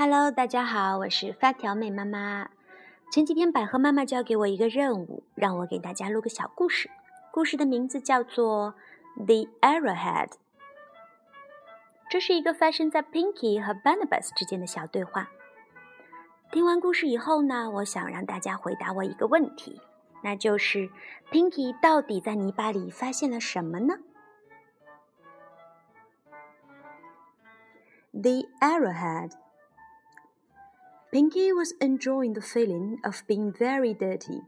Hello，大家好，我是发条妹妈妈。前几天百合妈妈交给我一个任务，让我给大家录个小故事。故事的名字叫做《The Arrowhead》。这是一个发生在 Pinky 和 Barnabas 之间的小对话。听完故事以后呢，我想让大家回答我一个问题，那就是 Pinky 到底在泥巴里发现了什么呢？The Arrowhead。Pinky was enjoying the feeling of being very dirty.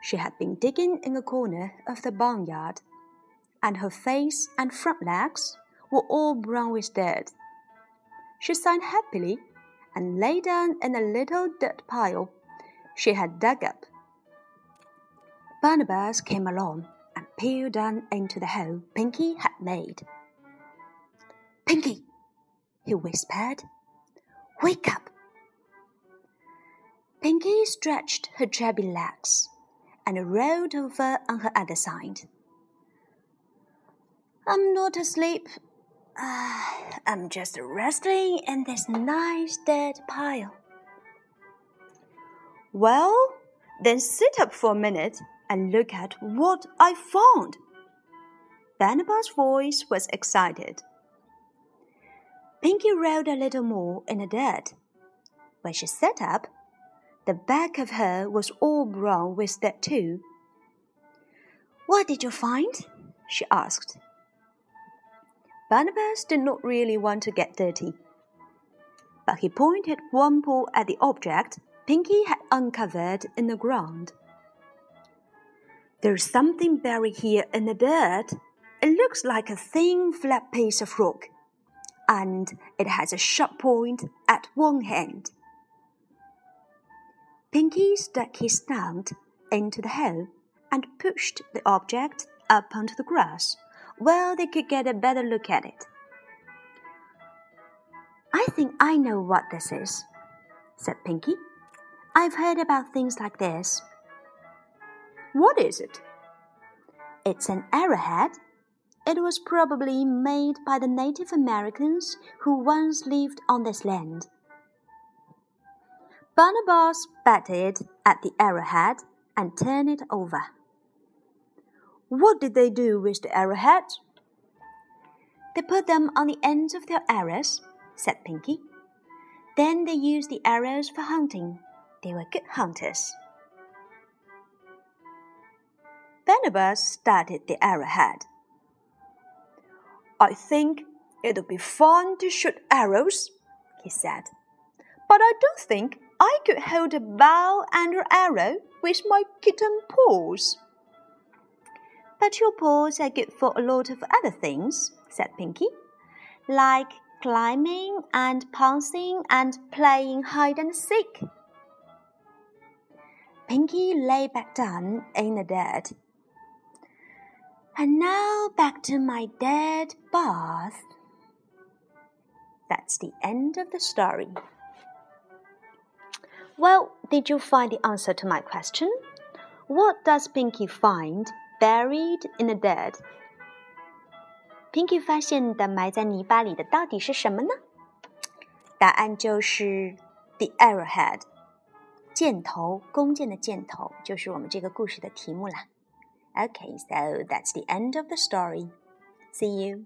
She had been digging in a corner of the barnyard, and her face and front legs were all brown with dirt. She sighed happily and lay down in a little dirt pile she had dug up. Barnabas came along and peered down into the hole Pinky had made. Pinky, he whispered, wake up. Pinky stretched her chubby legs and rolled over on her other side. I'm not asleep. Uh, I'm just resting in this nice dead pile. Well, then sit up for a minute and look at what I found. Barnabas' voice was excited. Pinky rolled a little more in the dirt. When she sat up, the back of her was all brown with that too. What did you find? she asked. Barnabas did not really want to get dirty, but he pointed one paw at the object Pinky had uncovered in the ground. There's something buried here in the dirt. It looks like a thin, flat piece of rock, and it has a sharp point at one end. Pinky stuck his snout into the hole and pushed the object up onto the grass where they could get a better look at it. I think I know what this is, said Pinky. I've heard about things like this. What is it? It's an arrowhead. It was probably made by the Native Americans who once lived on this land. Barnabas batted at the arrowhead and turned it over. What did they do with the arrowhead? They put them on the ends of their arrows, said Pinky. Then they used the arrows for hunting. They were good hunters. Barnabas started the arrowhead. I think it'll be fun to shoot arrows, he said. But I don't think I could hold a bow and an arrow with my kitten paws. But your paws are good for a lot of other things, said Pinky, like climbing and pouncing and playing hide and seek. Pinky lay back down in the dirt. And now back to my dead bath. That's the end of the story. Well, did you find the answer to my question? What does Pinky find buried in the dirt? Pinky 发现的埋在泥巴里的到底是什么呢？答案就是 the arrowhead，箭头，弓箭的箭头，就是我们这个故事的题目啦。Okay, so that's the end of the story. See you.